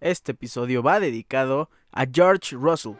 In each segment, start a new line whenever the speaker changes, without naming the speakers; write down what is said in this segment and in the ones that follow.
Este episodio va dedicado a George Russell.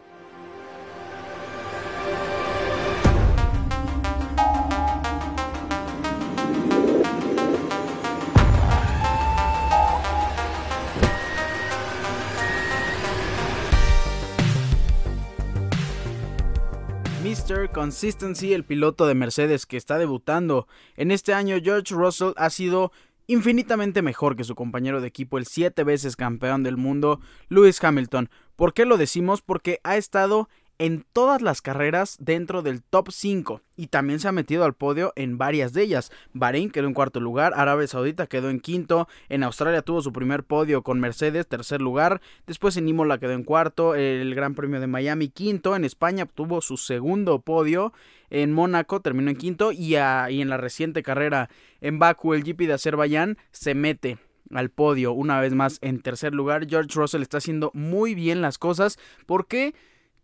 Mr. Consistency, el piloto de Mercedes que está debutando en este año, George Russell ha sido infinitamente mejor que su compañero de equipo, el siete veces campeón del mundo, Lewis Hamilton. ¿Por qué lo decimos? Porque ha estado en todas las carreras dentro del top 5 y también se ha metido al podio en varias de ellas. Bahrein quedó en cuarto lugar, Arabia Saudita quedó en quinto, en Australia tuvo su primer podio con Mercedes, tercer lugar, después en Imola quedó en cuarto, el Gran Premio de Miami quinto, en España tuvo su segundo podio, en Mónaco terminó en quinto y, y en la reciente carrera en Baku, el GP de Azerbaiyán, se mete al podio una vez más en tercer lugar. George Russell está haciendo muy bien las cosas porque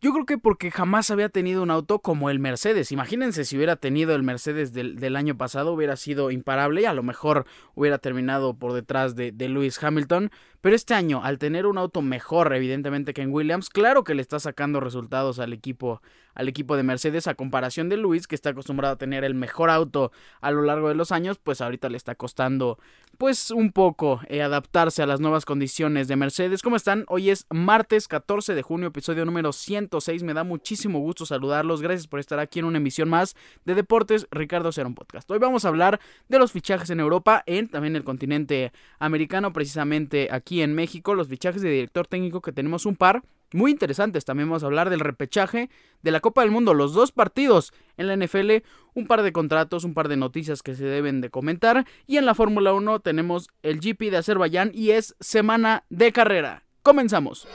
yo creo que porque jamás había tenido un auto como el Mercedes. Imagínense si hubiera tenido el Mercedes del, año pasado, hubiera sido imparable y a lo mejor hubiera terminado por detrás de, de Lewis Hamilton. Pero este año, al tener un auto mejor, evidentemente, que en Williams, claro que le está sacando resultados al equipo, al equipo de Mercedes, a comparación de Luis, que está acostumbrado a tener el mejor auto a lo largo de los años, pues ahorita le está costando, pues, un poco eh, adaptarse a las nuevas condiciones de Mercedes. ¿Cómo están? Hoy es martes 14 de junio, episodio número 106. Me da muchísimo gusto saludarlos. Gracias por estar aquí en una emisión más de Deportes Ricardo Cerón Podcast. Hoy vamos a hablar de los fichajes en Europa, en también el continente americano, precisamente aquí en México, los fichajes de director técnico que tenemos un par muy interesantes. También vamos a hablar del repechaje de la Copa del Mundo, los dos partidos en la NFL, un par de contratos, un par de noticias que se deben de comentar. Y en la Fórmula 1 tenemos el GP de Azerbaiyán y es semana de carrera. Comenzamos.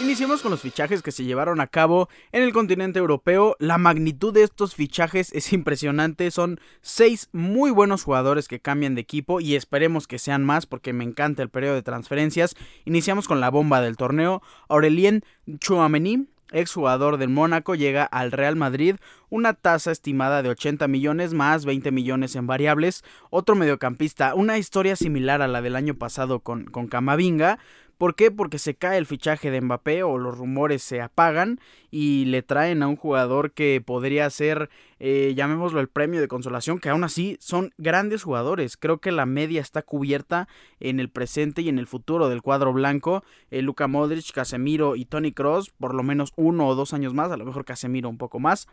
Iniciemos con los fichajes que se llevaron a cabo en el continente europeo. La magnitud de estos fichajes es impresionante. Son seis muy buenos jugadores que cambian de equipo y esperemos que sean más porque me encanta el periodo de transferencias. Iniciamos con la bomba del torneo. Aurelien Chouameni, exjugador del Mónaco, llega al Real Madrid, una tasa estimada de 80 millones más 20 millones en variables. Otro mediocampista, una historia similar a la del año pasado con, con Camavinga, ¿Por qué? Porque se cae el fichaje de Mbappé o los rumores se apagan y le traen a un jugador que podría ser, eh, llamémoslo el premio de consolación, que aún así son grandes jugadores. Creo que la media está cubierta en el presente y en el futuro del cuadro blanco. Eh, Luka Modric, Casemiro y Tony Cross, por lo menos uno o dos años más, a lo mejor Casemiro un poco más.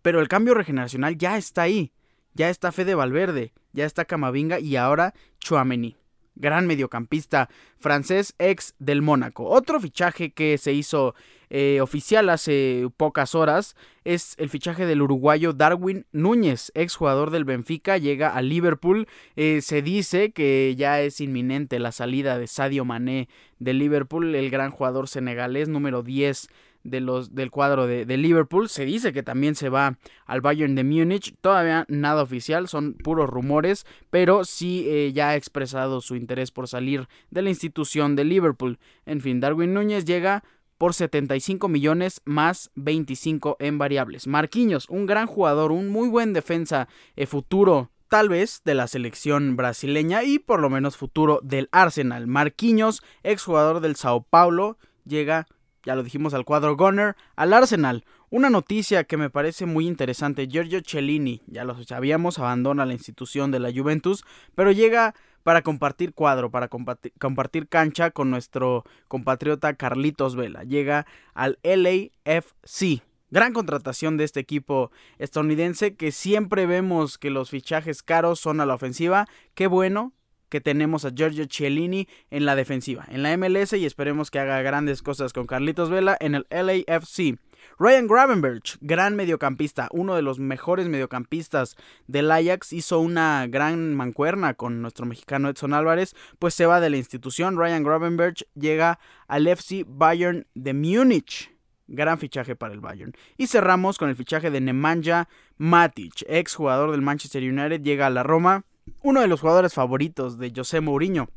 Pero el cambio regeneracional ya está ahí. Ya está Fede Valverde, ya está Camavinga y ahora Chuameni gran mediocampista francés ex del Mónaco. Otro fichaje que se hizo eh, oficial hace pocas horas es el fichaje del uruguayo Darwin Núñez, ex jugador del Benfica, llega a Liverpool. Eh, se dice que ya es inminente la salida de Sadio Mané de Liverpool, el gran jugador senegalés número 10 de los, del cuadro de, Liverpool. Se dice que también se va al Bayern de Múnich. Todavía nada oficial, son puros rumores, pero sí eh, ya ha expresado su interés por salir de la institución de Liverpool. En fin, Darwin Núñez llega por 75 millones más 25 en variables. Marquinhos, un gran jugador, un muy buen defensa eh, futuro tal vez de la selección brasileña y por lo menos futuro del Arsenal. Marquinhos, exjugador del Sao Paulo, llega ya lo dijimos al cuadro Gunner, al Arsenal. Una noticia que me parece muy interesante, Giorgio Cellini, ya lo sabíamos, abandona la institución de la Juventus, pero llega para compartir cuadro, para compartir, cancha con nuestro compatriota Carlitos Vela. Llega al LAFC. Gran contratación de este equipo estadounidense que siempre vemos que los fichajes caros son a la ofensiva. Qué bueno, que tenemos a Giorgio Cielini en la defensiva, en la MLS y esperemos que haga grandes cosas con Carlitos Vela en el LAFC. Ryan Gravenberch, gran mediocampista, uno de los mejores mediocampistas del Ajax, hizo una gran mancuerna con nuestro mexicano Edson Álvarez, pues se va de la institución. Ryan Gravenberch llega al FC Bayern de Múnich. Gran fichaje para el Bayern. Y cerramos con el fichaje de Nemanja Matic, ex jugador del Manchester United, llega a la Roma uno de los jugadores favoritos de José Mourinho.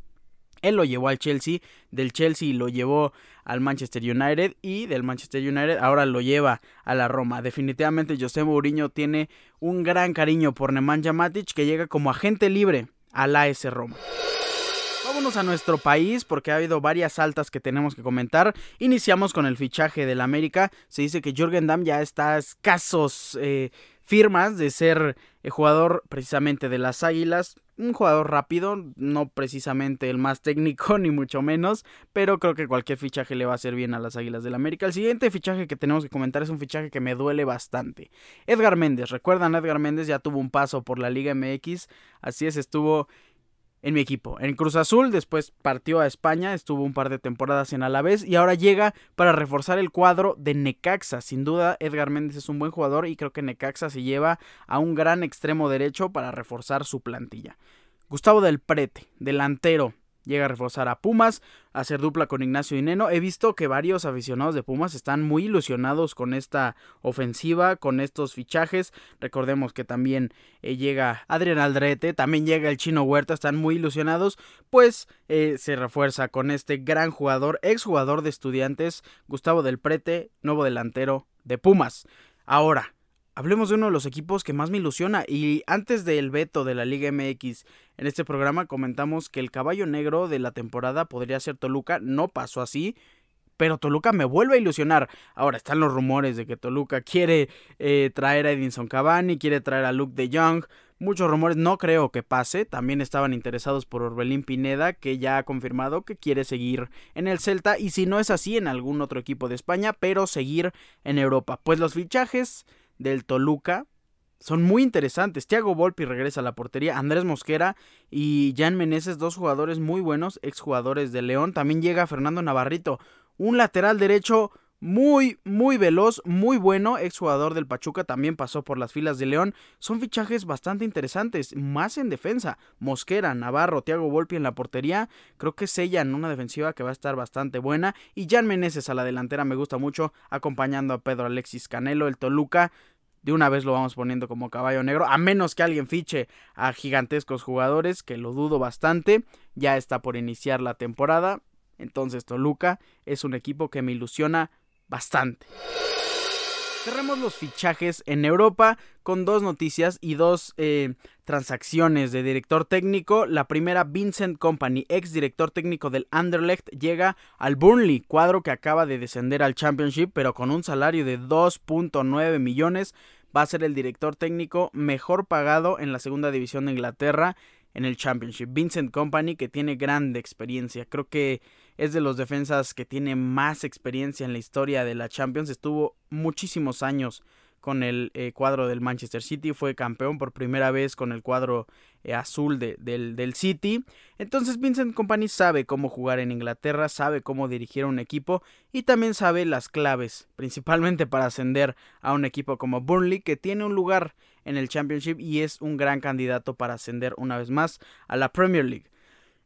Él lo llevó al Chelsea, del Chelsea lo llevó al Manchester United y del Manchester United ahora lo lleva a la Roma. Definitivamente José Mourinho tiene un gran cariño por Nemanja Matic que llega como agente libre al AS Roma. Vámonos a nuestro país porque ha habido varias altas que tenemos que comentar. Iniciamos con el fichaje del América. Se dice que Jürgen Damm ya está a escasos eh, firmas de ser el jugador precisamente de las Águilas. Un jugador rápido, no precisamente el más técnico ni mucho menos, pero creo que cualquier fichaje le va a hacer bien a las Águilas del América. El siguiente fichaje que tenemos que comentar es un fichaje que me duele bastante. Edgar Méndez, recuerdan, Edgar Méndez ya tuvo un paso por la Liga MX, así es, estuvo en mi equipo. En Cruz Azul, después partió a España, estuvo un par de temporadas en Alavés y ahora llega para reforzar el cuadro de Necaxa. Sin duda, Edgar Méndez es un buen jugador y creo que Necaxa se lleva a un gran extremo derecho para reforzar su plantilla. Gustavo del Prete, delantero llega a reforzar a Pumas, a hacer dupla con Ignacio Dineno. He visto que varios aficionados de Pumas están muy ilusionados con esta ofensiva, con estos fichajes. Recordemos que también eh, llega Adrián Aldrete, también llega el Chino Huerta, están muy ilusionados, pues eh, se refuerza con este gran jugador, exjugador de estudiantes, Gustavo del Prete, nuevo delantero de Pumas. Ahora, hablemos de uno de los equipos que más me ilusiona. Y antes del veto de la Liga MX, en este programa comentamos que el caballo negro de la temporada podría ser Toluca. No pasó así. Pero Toluca me vuelve a ilusionar. Ahora están los rumores de que Toluca quiere eh, traer a Edinson Cavani, quiere traer a Luke de Jong. Muchos rumores, no creo que pase. También estaban interesados por Orbelín Pineda, que ya ha confirmado que quiere seguir en el Celta. Y si no es así, en algún otro equipo de España, pero seguir en Europa. Pues los fichajes del Toluca son muy interesantes. Thiago Volpi regresa a la portería, Andrés Mosquera y Jan Meneses, dos jugadores muy buenos, exjugadores de León. También llega Fernando Navarrito, un lateral derecho muy, muy veloz, muy bueno, exjugador del Pachuca, también pasó por las filas de León. Son fichajes bastante interesantes, más en defensa. Mosquera, Navarro, Thiago Volpi en la portería, creo que sellan una defensiva que va a estar bastante buena. Y Jan Meneses a la delantera me gusta mucho, acompañando a Pedro Alexis Canelo, el Toluca. De una vez lo vamos poniendo como caballo negro, a menos que alguien fiche a gigantescos jugadores, que lo dudo bastante. Ya está por iniciar la temporada. Entonces Toluca es un equipo que me ilusiona bastante. Cerremos los fichajes en Europa con dos noticias y dos eh, transacciones de director técnico. La primera, Vincent Company, ex director técnico del Anderlecht, llega al Burnley, cuadro que acaba de descender al Championship, pero con un salario de 2.9 millones. Va a ser el director técnico mejor pagado en la segunda división de Inglaterra en el Championship. Vincent Company, que tiene grande experiencia. Creo que es de los defensas que tiene más experiencia en la historia de la Champions. Estuvo muchísimos años con el eh, cuadro del Manchester City, fue campeón por primera vez con el cuadro eh, azul del, del, City. Entonces Vincent Company sabe cómo jugar en Inglaterra, sabe cómo dirigir a un equipo y también sabe las claves, principalmente para ascender a un equipo como Burnley, que tiene un lugar en el Championship y es un gran candidato para ascender una vez más a la Premier League.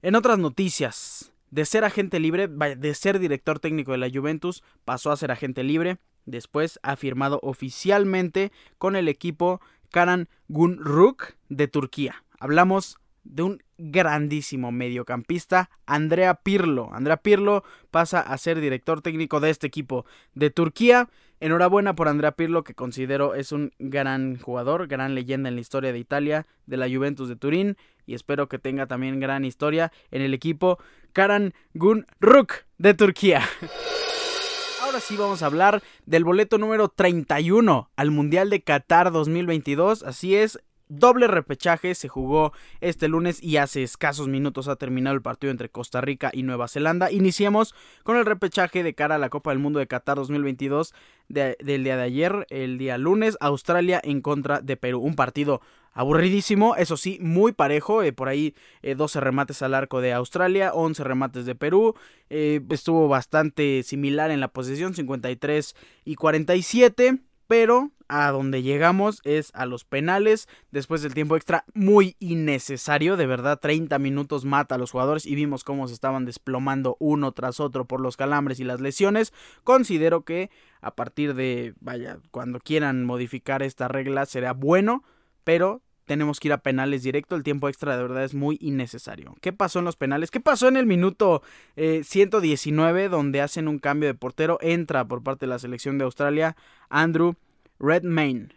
En otras noticias, de ser agente libre, de ser director técnico de la Juventus, pasó a ser agente libre. Después ha firmado oficialmente con el equipo Karan Gunruk de Turquía. Hablamos de un grandísimo mediocampista, Andrea Pirlo. Andrea Pirlo pasa a ser director técnico de este equipo de Turquía. Enhorabuena por Andrea Pirlo, que considero es un gran jugador, gran leyenda en la historia de Italia, de la Juventus de Turín, y espero que tenga también gran historia en el equipo Karan Gunruk de Turquía. Ahora sí vamos a hablar del boleto número 31 al Mundial de Qatar 2022. Así es, Doble repechaje se jugó este lunes y hace escasos minutos ha terminado el partido entre Costa Rica y Nueva Zelanda. Iniciamos con el repechaje de cara a la Copa del Mundo de Qatar 2022 del día de ayer, el día lunes, Australia en contra de Perú. Un partido aburridísimo, eso sí, muy parejo. Eh, por ahí 12 eh, remates al arco de Australia, 11 remates de Perú. Eh, estuvo bastante similar en la posesión, 53 y 47 pero a donde llegamos es a los penales después del tiempo extra muy innecesario, de verdad 30 minutos mata a los jugadores y vimos cómo se estaban desplomando uno tras otro por los calambres y las lesiones. Considero que a partir de, vaya, cuando quieran modificar esta regla será bueno, pero tenemos que ir a penales directo. El tiempo extra de verdad es muy innecesario. ¿Qué pasó en los penales? ¿Qué pasó en el minuto 119 eh, donde hacen un cambio de portero? Entra por parte de la selección de Australia Andrew Redmayne.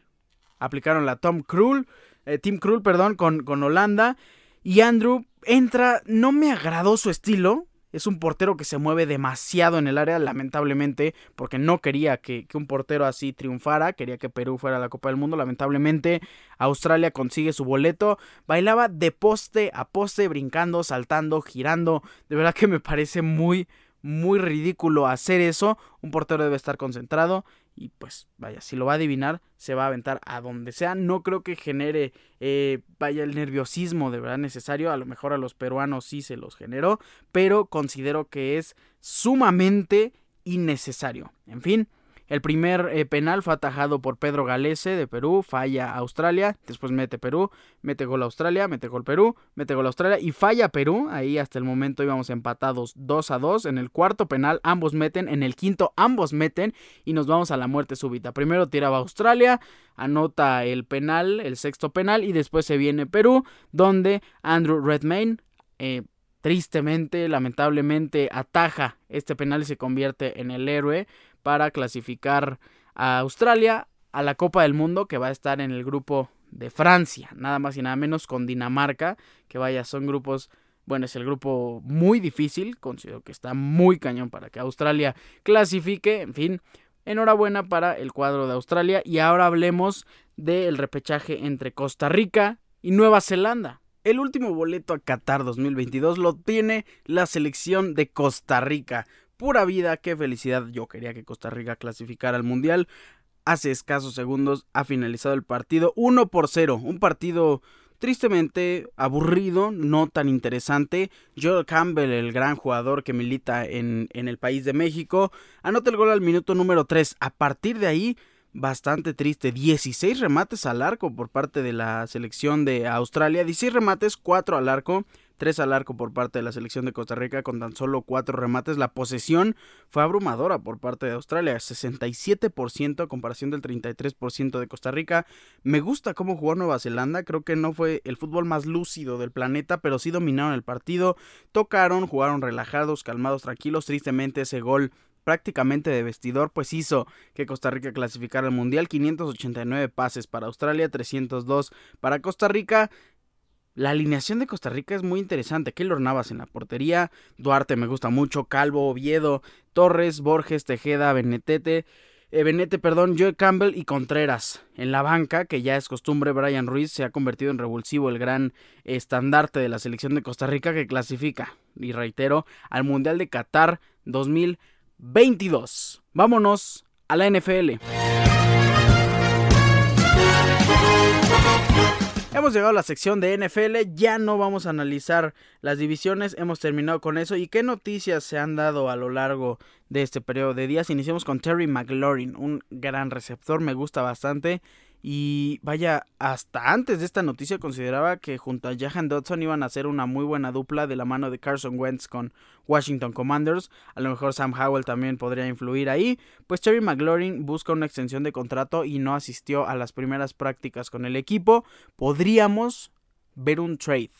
Aplicaron la Tom Krul, eh, Tim Krul, perdón, con, con Holanda. Y Andrew entra, no me agradó su estilo, es un portero que se mueve demasiado en el área, lamentablemente, porque no quería que, un portero así triunfara, quería que Perú fuera a la Copa del Mundo. Lamentablemente, Australia consigue su boleto. Bailaba de poste a poste, brincando, saltando, girando. De verdad que me parece muy, muy ridículo hacer eso. Un portero debe estar concentrado. Y pues vaya, si lo va a adivinar, se va a aventar a donde sea. No creo que genere, eh, vaya, el nerviosismo de verdad necesario. A lo mejor a los peruanos sí se los generó, pero considero que es sumamente innecesario. En fin, el primer eh, penal fue atajado por Pedro Galese de Perú, falla Australia, después mete Perú, mete gol Australia, mete gol Perú, mete gol Australia y falla Perú. Ahí hasta el momento íbamos empatados 2 a 2. En el cuarto penal ambos meten, en el quinto ambos meten y nos vamos a la muerte súbita. Primero tiraba Australia, anota el penal, el sexto penal y después se viene Perú, donde Andrew Redmayne eh, tristemente, lamentablemente, ataja este penal y se convierte en el héroe para clasificar a Australia a la Copa del Mundo que va a estar en el grupo de Francia, nada más y nada menos con Dinamarca, que vaya, son grupos, bueno, es el grupo muy difícil, considero que está muy cañón para que Australia clasifique, en fin, enhorabuena para el cuadro de Australia y ahora hablemos del repechaje entre Costa Rica y Nueva Zelanda. El último boleto a Qatar 2022 lo tiene la selección de Costa Rica pura vida, qué felicidad. Yo quería que Costa Rica clasificara al Mundial. Hace escasos segundos ha finalizado el partido 1 por 0. Un partido tristemente aburrido, no tan interesante. Joel Campbell, el gran jugador que milita en, en el país de México, anota el gol al minuto número 3. A partir de ahí bastante triste. 16 remates al arco por parte de la selección de Australia. 16 remates, 4 al arco. 3 al arco por parte de la selección de Costa Rica con tan solo 4 remates. La posesión fue abrumadora por parte de Australia, 67% a comparación del 33% de Costa Rica. Me gusta cómo jugó Nueva Zelanda, creo que no fue el fútbol más lúcido del planeta, pero sí dominaron el partido, tocaron, jugaron relajados, calmados, tranquilos. Tristemente ese gol prácticamente de vestidor, pues hizo que Costa Rica clasificara al Mundial. 589 pases para Australia, 302 para Costa Rica. La alineación de Costa Rica es muy interesante. Keylor Navas en la portería, Duarte me gusta mucho, Calvo, Oviedo, Torres, Borges, Tejeda, Benetete, eh, Benete, perdón, Joe Campbell y Contreras. En la banca, que ya es costumbre, Brian Ruiz se ha convertido en revulsivo, el gran estandarte de la selección de Costa Rica que clasifica, y reitero, al Mundial de Qatar 2022. Vámonos a la NFL. Hemos llegado a la sección de NFL, ya no vamos a analizar las divisiones, hemos terminado con eso y qué noticias se han dado a lo largo de este periodo de días. Iniciamos con Terry McLaurin, un gran receptor, me gusta bastante y vaya, hasta antes de esta noticia consideraba que junto a Jahan Dodson iban a ser una muy buena dupla de la mano de Carson Wentz con Washington Commanders. A lo mejor Sam Howell también podría influir ahí. Pues Terry McLaurin busca una extensión de contrato y no asistió a las primeras prácticas con el equipo. Podríamos ver un trade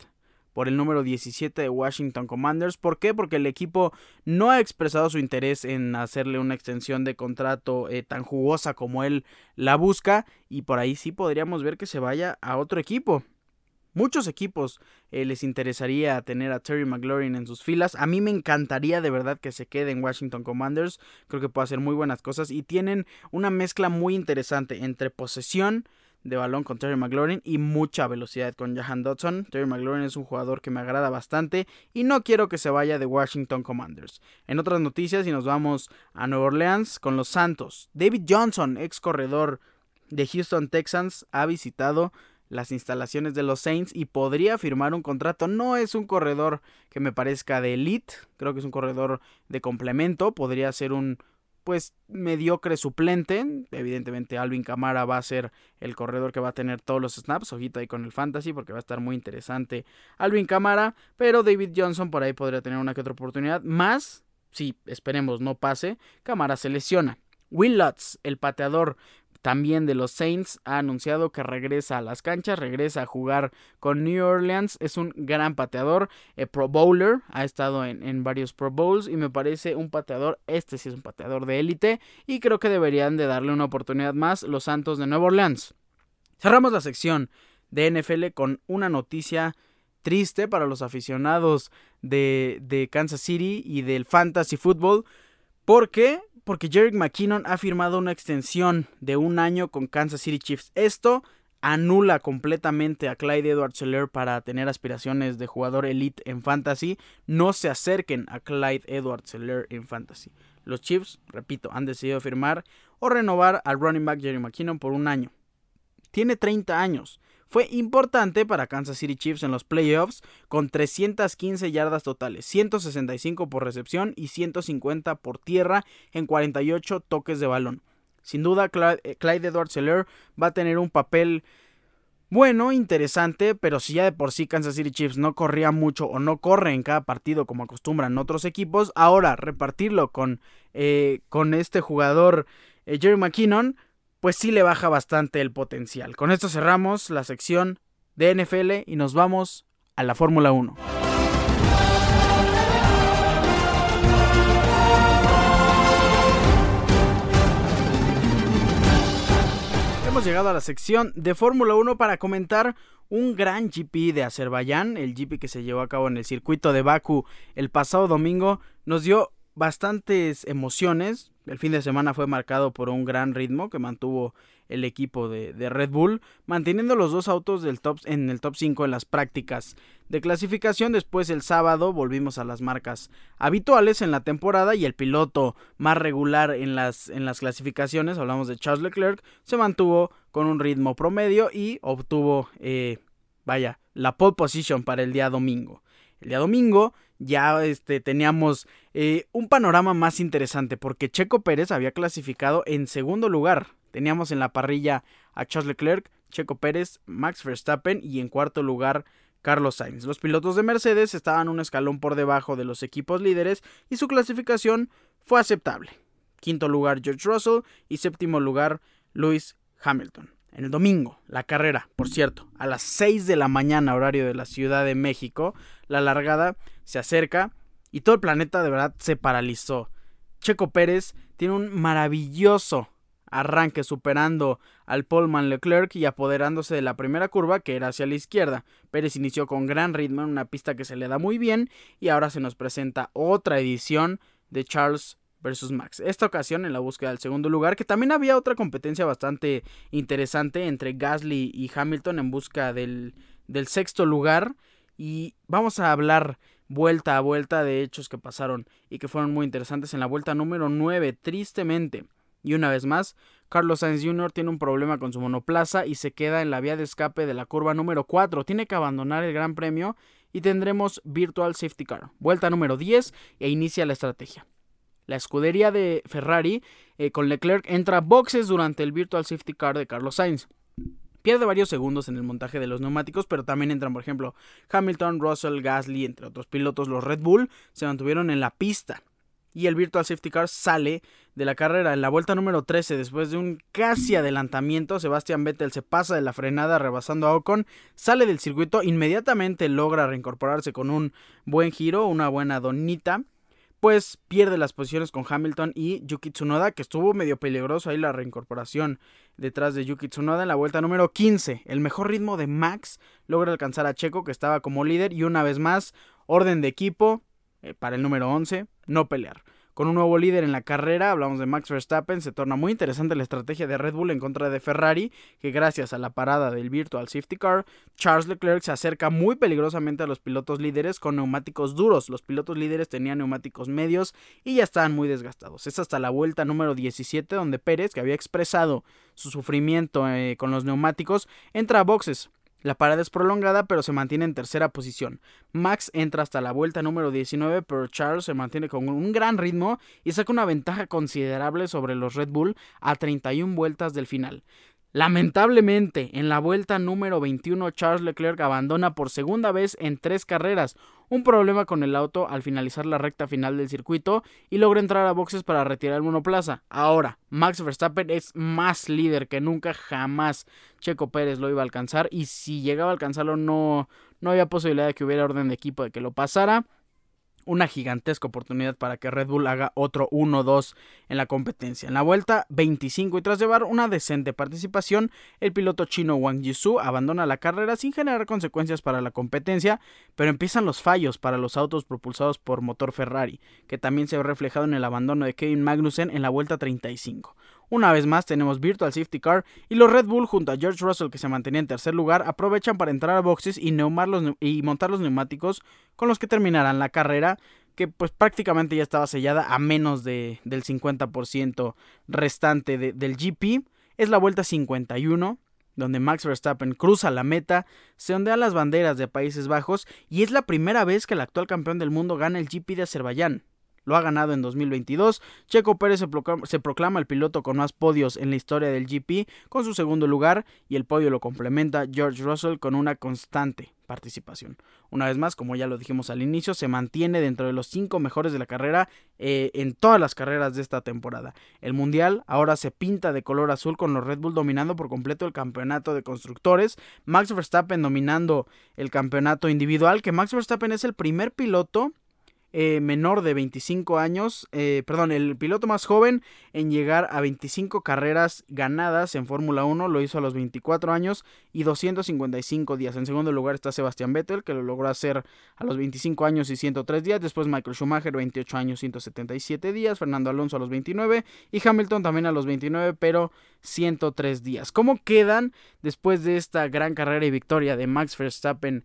por el número 17 de Washington Commanders. ¿Por qué? Porque el equipo no ha expresado su interés en hacerle una extensión de contrato eh, tan jugosa como él la busca y por ahí sí podríamos ver que se vaya a otro equipo. Muchos equipos eh, les interesaría tener a Terry McLaurin en sus filas. A mí me encantaría de verdad que se quede en Washington Commanders. Creo que puede hacer muy buenas cosas y tienen una mezcla muy interesante entre posesión, de balón con Terry McLaurin y mucha velocidad con Jahan Dodson. Terry McLaurin es un jugador que me agrada bastante y no quiero que se vaya de Washington Commanders. En otras noticias, y nos vamos a Nueva Orleans con los Santos. David Johnson, ex corredor de Houston Texans, ha visitado las instalaciones de los Saints y podría firmar un contrato. No es un corredor que me parezca de elite, creo que es un corredor de complemento, podría ser un pues mediocre suplente. Evidentemente Alvin Camara va a ser el corredor que va a tener todos los snaps. Ojito ahí con el fantasy porque va a estar muy interesante Alvin Camara. Pero David Johnson por ahí podría tener una que otra oportunidad. Más, si esperemos no pase, Camara se lesiona. Will Lutz, el pateador también de los Saints ha anunciado que regresa a las canchas, regresa a jugar con New Orleans. Es un gran pateador, eh, Pro Bowler, ha estado en, varios Pro Bowls y me parece un pateador, este sí es un pateador de élite y creo que deberían de darle una oportunidad más los Santos de Nueva Orleans. Cerramos la sección de NFL con una noticia triste para los aficionados de, de Kansas City y del fantasy football. ¿Por qué? Porque Jerry McKinnon ha firmado una extensión de un año con Kansas City Chiefs. Esto anula completamente a Clyde Edwards Seller para tener aspiraciones de jugador elite en fantasy. No se acerquen a Clyde Edwards Seller en fantasy. Los Chiefs, repito, han decidido firmar o renovar al running back Jerry McKinnon por un año. Tiene 30 años. Fue importante para Kansas City Chiefs en los playoffs con 315 yardas totales, 165 por recepción y 150 por tierra en 48 toques de balón. Sin duda, eh, Clyde Edwards Seller va a tener un papel bueno, interesante, pero si ya de por sí Kansas City Chiefs no corría mucho o no corre en cada partido como acostumbran otros equipos, ahora repartirlo con, eh, con este jugador eh, Jerry McKinnon, pues sí le baja bastante el potencial. Con esto cerramos la sección de NFL y nos vamos a la Fórmula 1. Hemos llegado a la sección de Fórmula 1 para comentar un gran GP de Azerbaiyán, el GP que se llevó a cabo en el circuito de Baku el pasado domingo, nos dio bastantes emociones. El fin de semana fue marcado por un gran ritmo que mantuvo el equipo de, Red Bull, manteniendo los dos autos del top, en el top 5 en las prácticas de clasificación. Después el sábado volvimos a las marcas habituales en la temporada y el piloto más regular en las, en las clasificaciones, hablamos de Charles Leclerc, se mantuvo con un ritmo promedio y obtuvo, eh, vaya, la pole position para el día domingo. El día domingo ya este, teníamos eh, un panorama más interesante porque Checo Pérez había clasificado en segundo lugar. Teníamos en la parrilla a Charles Leclerc, Checo Pérez, Max Verstappen y en cuarto lugar Carlos Sainz. Los pilotos de Mercedes estaban un escalón por debajo de los equipos líderes y su clasificación fue aceptable. Quinto lugar George Russell y séptimo lugar Lewis Hamilton. En el domingo, la carrera, por cierto, a las 6 de la mañana, horario de la Ciudad de México, la largada se acerca y todo el planeta de verdad se paralizó. Checo Pérez tiene un maravilloso arranque superando al Polman Leclerc y apoderándose de la primera curva que era hacia la izquierda. Pérez inició con gran ritmo en una pista que se le da muy bien y ahora se nos presenta otra edición de Charles versus Max. Esta ocasión en la búsqueda del segundo lugar, que también había otra competencia bastante interesante entre Gasly y Hamilton en busca del, del sexto lugar. Y vamos a hablar vuelta a vuelta de hechos que pasaron y que fueron muy interesantes en la vuelta número 9, tristemente. Y una vez más, Carlos Sainz Jr. tiene un problema con su monoplaza y se queda en la vía de escape de la curva número 4. Tiene que abandonar el Gran Premio y tendremos Virtual Safety Car. Vuelta número 10 e inicia la estrategia. La escudería de Ferrari eh, con Leclerc entra a boxes durante el Virtual Safety Car de Carlos Sainz. Pierde varios segundos en el montaje de los neumáticos, pero también entran, por ejemplo, Hamilton, Russell, Gasly, entre otros pilotos. Los Red Bull se mantuvieron en la pista. Y el Virtual Safety Car sale de la carrera. En la vuelta número 13, después de un casi adelantamiento, Sebastian Vettel se pasa de la frenada rebasando a Ocon, sale del circuito, inmediatamente logra reincorporarse con un buen giro, una buena donita pues pierde las posiciones con Hamilton y Yuki Tsunoda, que estuvo medio peligroso ahí la reincorporación detrás de Yuki Tsunoda en la vuelta número 15. El mejor ritmo de Max logra alcanzar a Checo, que estaba como líder, y una vez más, orden de equipo eh, para el número 11, no pelear. Con un nuevo líder en la carrera, hablamos de Max Verstappen, se torna muy interesante la estrategia de Red Bull en contra de Ferrari, que gracias a la parada del Virtual Safety Car, Charles Leclerc se acerca muy peligrosamente a los pilotos líderes con neumáticos duros. Los pilotos líderes tenían neumáticos medios y ya estaban muy desgastados. Es hasta la vuelta número 17 donde Pérez, que había expresado su sufrimiento eh, con los neumáticos, entra a boxes la parada es prolongada, pero se mantiene en tercera posición. Max entra hasta la vuelta número 19, pero Charles se mantiene con un gran ritmo y saca una ventaja considerable sobre los Red Bull a 31 vueltas del final. Lamentablemente, en la vuelta número 21, Charles Leclerc abandona por segunda vez en tres carreras, un problema con el auto al finalizar la recta final del circuito y logra entrar a boxes para retirar el monoplaza. Ahora, Max Verstappen es más líder que nunca, jamás Checo Pérez lo iba a alcanzar y si llegaba a alcanzarlo no, no había posibilidad de que hubiera orden de equipo de que lo pasara. Una gigantesca oportunidad para que Red Bull haga otro 1-2 en la competencia. En la vuelta 25 y tras llevar una decente participación, el piloto chino Wang Yizhu abandona la carrera sin generar consecuencias para la competencia, pero empiezan los fallos para los autos propulsados por motor Ferrari, que también se ve reflejado en el abandono de Kevin Magnussen en la vuelta 35. Una vez más tenemos Virtual Safety Car y los Red Bull junto a George Russell que se mantenía en tercer lugar aprovechan para entrar a boxes y, y montar los neumáticos con los que terminarán la carrera que pues prácticamente ya estaba sellada a menos de, del 50% restante del GP. Es la vuelta 51 donde Max Verstappen cruza la meta, se ondean las banderas de Países Bajos y es la primera vez que el actual campeón del mundo gana el GP de Azerbaiyán. Lo ha ganado en 2022. Checo Pérez se proclama, el piloto con más podios en la historia del GP con su segundo lugar y el podio lo complementa George Russell con una constante participación. Una vez más, como ya lo dijimos al inicio, se mantiene dentro de los cinco mejores de la carrera eh, en todas las carreras de esta temporada. El Mundial ahora se pinta de color azul con los Red Bull dominando por completo el campeonato de constructores, Max Verstappen dominando el campeonato individual, que Max Verstappen es el primer piloto eh, menor de 25 años, eh, perdón, el piloto más joven en llegar a 25 carreras ganadas en Fórmula 1, lo hizo a los 24 años y 255 días. En segundo lugar está Sebastián Vettel, que lo logró hacer a los 25 años y 103 días. Después Michael Schumacher, 28 años, 177 días. Fernando Alonso a los 29 y Hamilton también a los 29, pero 103 días. ¿Cómo quedan después de esta gran carrera y victoria de Max Verstappen?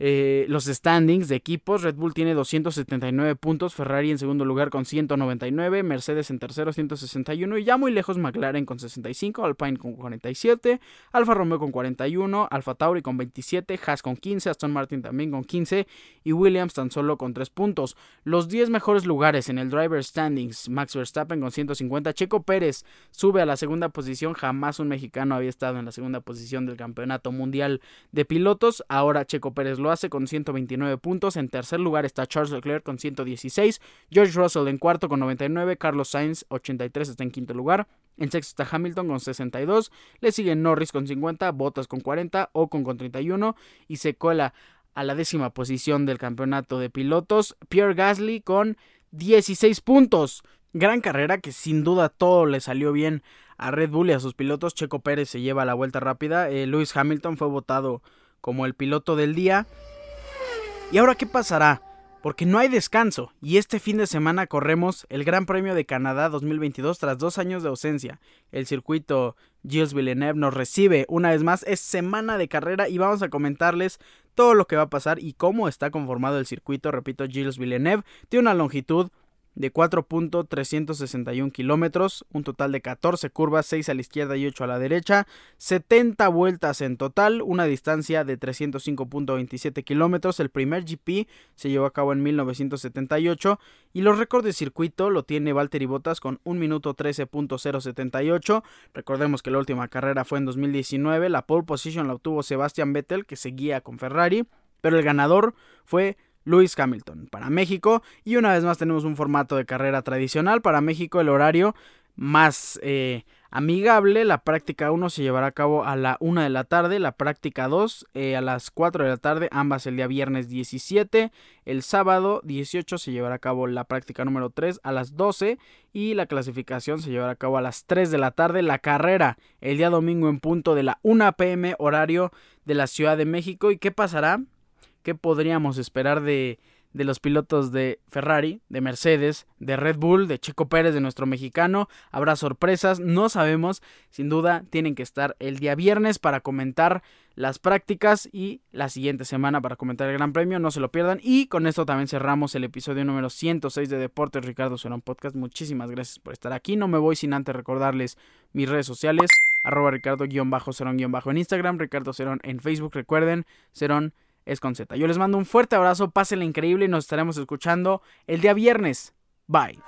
Eh, los standings de equipos, Red Bull tiene 279 puntos, Ferrari en segundo lugar con 199, Mercedes en tercero 161 y ya muy lejos McLaren con 65, Alpine con 47, Alfa Romeo con 41, Alfa Tauri con 27, Haas con 15, Aston Martin también con 15 y Williams tan solo con 3 puntos. Los 10 mejores lugares en el driver standings, Max Verstappen con 150, Checo Pérez sube a la segunda posición, jamás un mexicano había estado en la segunda posición del campeonato mundial de pilotos, ahora Checo Pérez lo hace con 129 puntos. En tercer lugar está Charles Leclerc con 116. George Russell en cuarto con 99. Carlos Sainz 83 está en quinto lugar. En sexto está Hamilton con 62. Le sigue Norris con 50. Bottas con 40. Ocon con 31. Y se cola a la décima posición del campeonato de pilotos. Pierre Gasly con 16 puntos. Gran carrera que sin duda todo le salió bien a Red Bull y a sus pilotos. Checo Pérez se lleva la vuelta rápida. Eh, Lewis Hamilton fue votado como el piloto del día. ¿Y ahora qué pasará? Porque no hay descanso y este fin de semana corremos el Gran Premio de Canadá 2022 tras dos años de ausencia. El circuito Gilles Villeneuve nos recibe una vez más, es semana de carrera y vamos a comentarles todo lo que va a pasar y cómo está conformado el circuito. Repito, Gilles Villeneuve tiene una longitud de 4.361 kilómetros, un total de 14 curvas, 6 a la izquierda y 8 a la derecha, 70 vueltas en total, una distancia de 305.27 kilómetros. El primer GP se llevó a cabo en 1978 y los récords de circuito lo tiene Valtteri Bottas con 1 minuto 13.078. Recordemos que la última carrera fue en 2019, la pole position la obtuvo Sebastian Vettel que seguía con Ferrari, pero el ganador fue Lewis Hamilton para México. Y una vez más tenemos un formato de carrera tradicional. Para México el horario más eh, amigable. La práctica 1 se llevará a cabo a la 1 de la tarde. La práctica 2 eh, a las 4 de la tarde. Ambas el día viernes 17. El sábado 18 se llevará a cabo la práctica número 3 a las 12. Y la clasificación se llevará a cabo a las 3 de la tarde. La carrera el día domingo en punto de la 1 pm horario de la Ciudad de México. ¿Y qué pasará? Qué podríamos esperar de, de los pilotos de Ferrari, de Mercedes, de Red Bull, de Checo Pérez, de nuestro mexicano. Habrá sorpresas, no sabemos. Sin duda tienen que estar el día viernes para comentar las prácticas y la siguiente semana para comentar el Gran Premio. No se lo pierdan. Y con esto también cerramos el episodio número 106 de Deportes Ricardo Cerón Podcast. Muchísimas gracias por estar aquí. No me voy sin antes recordarles mis redes sociales. Arroba Ricardo-Cerón- en Instagram, Ricardo Cerón en Facebook. Recuerden, Cerón es con Z. Yo les mando un fuerte abrazo, pásenla increíble y nos estaremos escuchando el día viernes. Bye.